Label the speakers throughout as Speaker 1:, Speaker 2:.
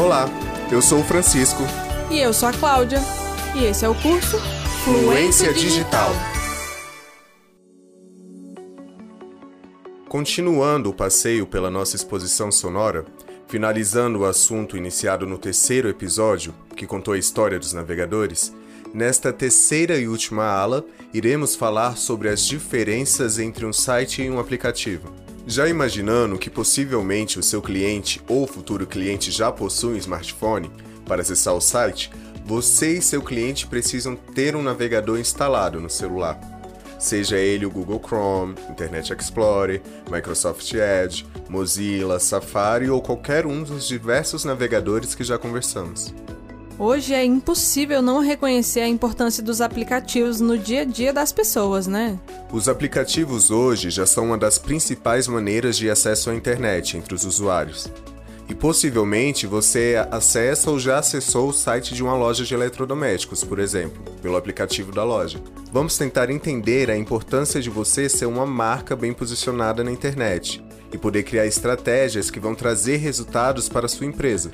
Speaker 1: Olá, eu sou o Francisco.
Speaker 2: E eu sou a Cláudia. E esse é o curso
Speaker 1: Fluência Digital. Continuando o passeio pela nossa exposição sonora, finalizando o assunto iniciado no terceiro episódio, que contou a história dos navegadores, nesta terceira e última ala iremos falar sobre as diferenças entre um site e um aplicativo. Já imaginando que possivelmente o seu cliente ou futuro cliente já possui um smartphone para acessar o site, você e seu cliente precisam ter um navegador instalado no celular. Seja ele o Google Chrome, Internet Explorer, Microsoft Edge, Mozilla, Safari ou qualquer um dos diversos navegadores que já conversamos.
Speaker 2: Hoje é impossível não reconhecer a importância dos aplicativos no dia a dia das pessoas, né?
Speaker 1: Os aplicativos hoje já são uma das principais maneiras de acesso à internet entre os usuários. E possivelmente você acessa ou já acessou o site de uma loja de eletrodomésticos, por exemplo, pelo aplicativo da loja. Vamos tentar entender a importância de você ser uma marca bem posicionada na internet e poder criar estratégias que vão trazer resultados para a sua empresa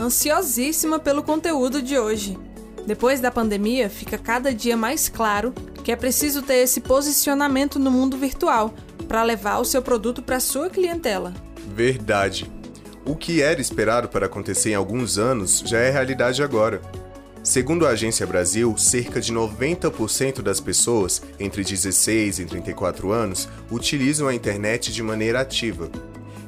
Speaker 2: ansiosíssima pelo conteúdo de hoje. Depois da pandemia, fica cada dia mais claro que é preciso ter esse posicionamento no mundo virtual para levar o seu produto para sua clientela.
Speaker 1: Verdade. O que era esperado para acontecer em alguns anos já é realidade agora. Segundo a Agência Brasil, cerca de 90% das pessoas entre 16 e 34 anos utilizam a internet de maneira ativa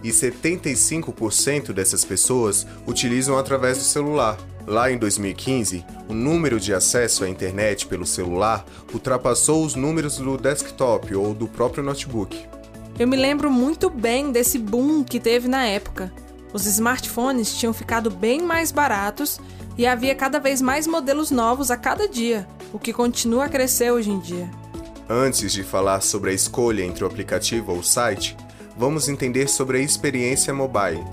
Speaker 1: e 75% dessas pessoas utilizam através do celular. Lá em 2015, o número de acesso à internet pelo celular ultrapassou os números do desktop ou do próprio notebook.
Speaker 2: Eu me lembro muito bem desse boom que teve na época. Os smartphones tinham ficado bem mais baratos e havia cada vez mais modelos novos a cada dia, o que continua a crescer hoje em dia.
Speaker 1: Antes de falar sobre a escolha entre o aplicativo ou o site, vamos entender sobre a experiência mobile.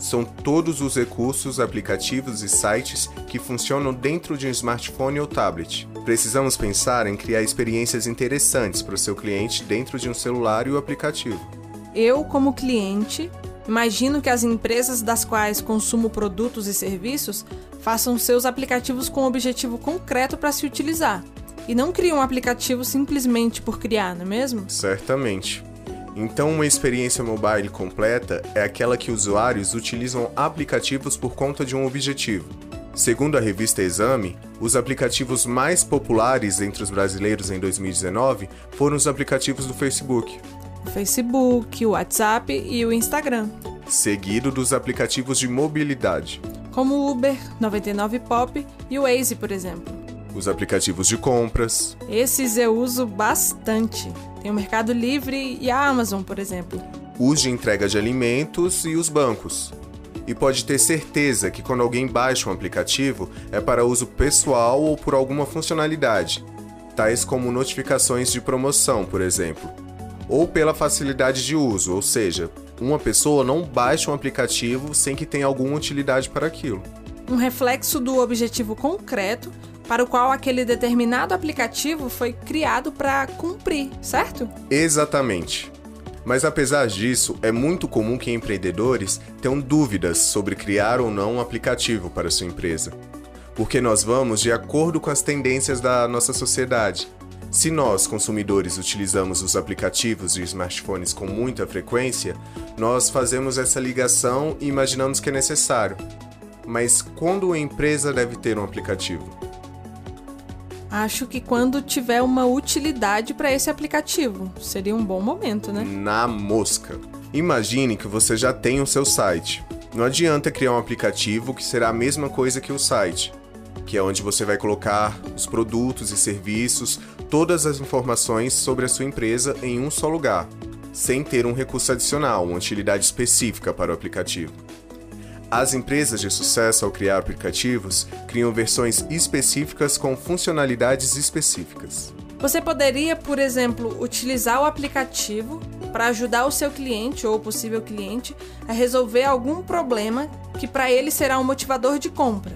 Speaker 1: São todos os recursos, aplicativos e sites que funcionam dentro de um smartphone ou tablet. Precisamos pensar em criar experiências interessantes para o seu cliente dentro de um celular e o aplicativo.
Speaker 2: Eu, como cliente, imagino que as empresas das quais consumo produtos e serviços façam seus aplicativos com um objetivo concreto para se utilizar e não criam um aplicativo simplesmente por criar, não é mesmo?
Speaker 1: Certamente. Então, uma experiência mobile completa é aquela que usuários utilizam aplicativos por conta de um objetivo. Segundo a revista Exame, os aplicativos mais populares entre os brasileiros em 2019 foram os aplicativos do Facebook.
Speaker 2: O Facebook, o WhatsApp e o Instagram.
Speaker 1: Seguido dos aplicativos de mobilidade.
Speaker 2: Como o Uber, 99 Pop e o Waze, por exemplo.
Speaker 1: Os aplicativos de compras.
Speaker 2: Esses eu uso bastante. Tem o Mercado Livre e a Amazon, por exemplo.
Speaker 1: Os de entrega de alimentos e os bancos. E pode ter certeza que quando alguém baixa um aplicativo é para uso pessoal ou por alguma funcionalidade, tais como notificações de promoção, por exemplo, ou pela facilidade de uso, ou seja, uma pessoa não baixa um aplicativo sem que tenha alguma utilidade para aquilo.
Speaker 2: Um reflexo do objetivo concreto para o qual aquele determinado aplicativo foi criado para cumprir, certo?
Speaker 1: Exatamente. Mas apesar disso, é muito comum que empreendedores tenham dúvidas sobre criar ou não um aplicativo para sua empresa. Porque nós vamos de acordo com as tendências da nossa sociedade. Se nós, consumidores, utilizamos os aplicativos de smartphones com muita frequência, nós fazemos essa ligação e imaginamos que é necessário. Mas quando a empresa deve ter um aplicativo?
Speaker 2: Acho que quando tiver uma utilidade para esse aplicativo, seria um bom momento, né?
Speaker 1: Na mosca. Imagine que você já tem o seu site. Não adianta criar um aplicativo que será a mesma coisa que o site, que é onde você vai colocar os produtos e serviços, todas as informações sobre a sua empresa em um só lugar, sem ter um recurso adicional, uma utilidade específica para o aplicativo. As empresas de sucesso, ao criar aplicativos, criam versões específicas com funcionalidades específicas.
Speaker 2: Você poderia, por exemplo, utilizar o aplicativo para ajudar o seu cliente ou possível cliente a resolver algum problema que para ele será um motivador de compra.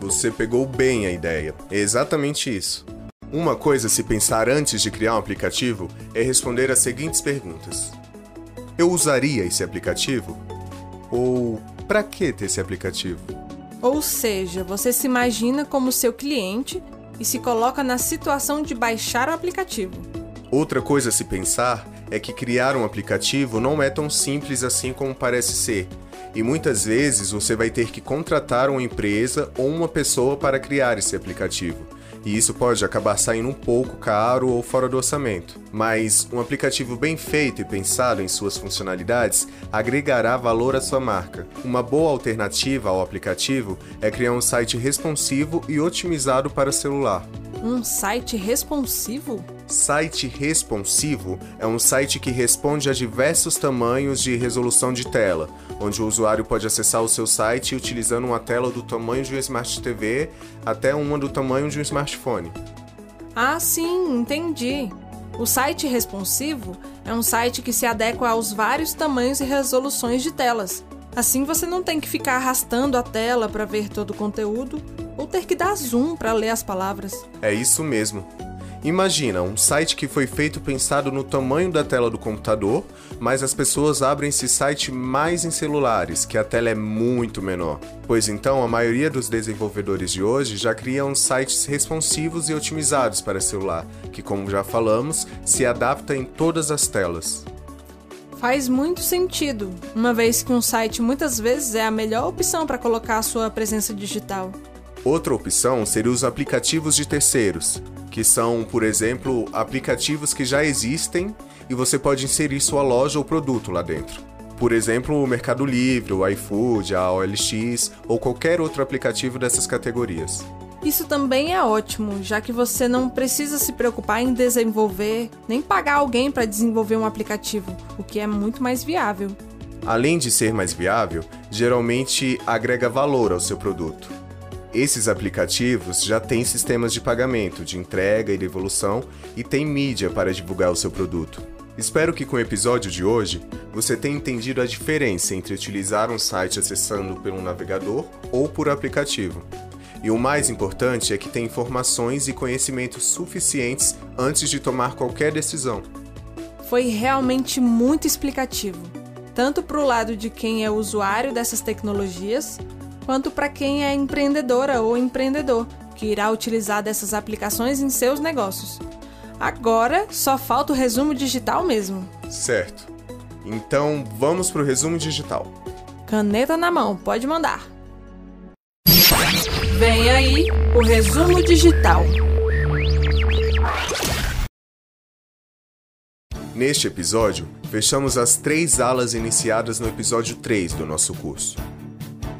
Speaker 1: Você pegou bem a ideia. É exatamente isso. Uma coisa a se pensar antes de criar um aplicativo é responder as seguintes perguntas: Eu usaria esse aplicativo? Ou para que ter esse aplicativo?
Speaker 2: Ou seja, você se imagina como seu cliente e se coloca na situação de baixar o aplicativo.
Speaker 1: Outra coisa a se pensar é que criar um aplicativo não é tão simples assim como parece ser. E muitas vezes você vai ter que contratar uma empresa ou uma pessoa para criar esse aplicativo e isso pode acabar saindo um pouco caro ou fora do orçamento. Mas um aplicativo bem feito e pensado em suas funcionalidades agregará valor à sua marca. Uma boa alternativa ao aplicativo é criar um site responsivo e otimizado para celular.
Speaker 2: Um site responsivo?
Speaker 1: Site responsivo é um site que responde a diversos tamanhos de resolução de tela, onde o usuário pode acessar o seu site utilizando uma tela do tamanho de um Smart TV até uma do tamanho de um smartphone.
Speaker 2: Ah, sim, entendi. O site responsivo é um site que se adequa aos vários tamanhos e resoluções de telas. Assim você não tem que ficar arrastando a tela para ver todo o conteúdo ou ter que dar zoom para ler as palavras.
Speaker 1: É isso mesmo. Imagina um site que foi feito pensado no tamanho da tela do computador, mas as pessoas abrem esse site mais em celulares, que a tela é muito menor. Pois então, a maioria dos desenvolvedores de hoje já criam sites responsivos e otimizados para celular, que, como já falamos, se adapta em todas as telas.
Speaker 2: Faz muito sentido, uma vez que um site muitas vezes é a melhor opção para colocar a sua presença digital.
Speaker 1: Outra opção seria os aplicativos de terceiros, que são, por exemplo, aplicativos que já existem e você pode inserir sua loja ou produto lá dentro. Por exemplo, o Mercado Livre, o iFood, a OLX ou qualquer outro aplicativo dessas categorias.
Speaker 2: Isso também é ótimo, já que você não precisa se preocupar em desenvolver, nem pagar alguém para desenvolver um aplicativo, o que é muito mais viável.
Speaker 1: Além de ser mais viável, geralmente agrega valor ao seu produto. Esses aplicativos já têm sistemas de pagamento, de entrega e devolução e tem mídia para divulgar o seu produto. Espero que com o episódio de hoje você tenha entendido a diferença entre utilizar um site acessando pelo navegador ou por aplicativo. E o mais importante é que tenha informações e conhecimentos suficientes antes de tomar qualquer decisão.
Speaker 2: Foi realmente muito explicativo, tanto para o lado de quem é usuário dessas tecnologias, quanto para quem é empreendedora ou empreendedor, que irá utilizar dessas aplicações em seus negócios. Agora só falta o resumo digital mesmo.
Speaker 1: Certo. Então vamos para o resumo digital.
Speaker 2: Caneta na mão, pode mandar. Vem aí o resumo digital.
Speaker 1: Neste episódio, fechamos as três alas iniciadas no episódio 3 do nosso curso.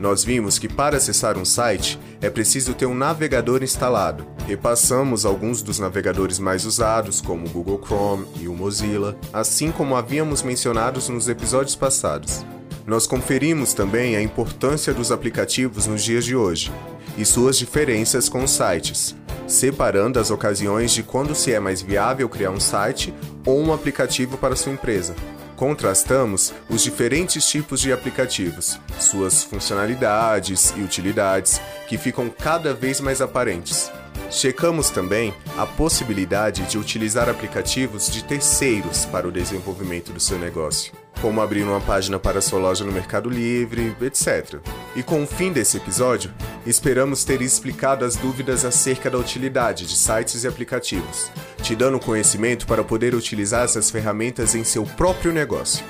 Speaker 1: Nós vimos que para acessar um site é preciso ter um navegador instalado. Repassamos alguns dos navegadores mais usados, como o Google Chrome e o Mozilla, assim como havíamos mencionados nos episódios passados. Nós conferimos também a importância dos aplicativos nos dias de hoje e suas diferenças com os sites, separando as ocasiões de quando se é mais viável criar um site ou um aplicativo para sua empresa. Contrastamos os diferentes tipos de aplicativos, suas funcionalidades e utilidades, que ficam cada vez mais aparentes. Checamos também a possibilidade de utilizar aplicativos de terceiros para o desenvolvimento do seu negócio, como abrir uma página para sua loja no Mercado Livre, etc. E com o fim desse episódio, esperamos ter explicado as dúvidas acerca da utilidade de sites e aplicativos, te dando conhecimento para poder utilizar essas ferramentas em seu próprio negócio.